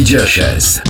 DJ HS.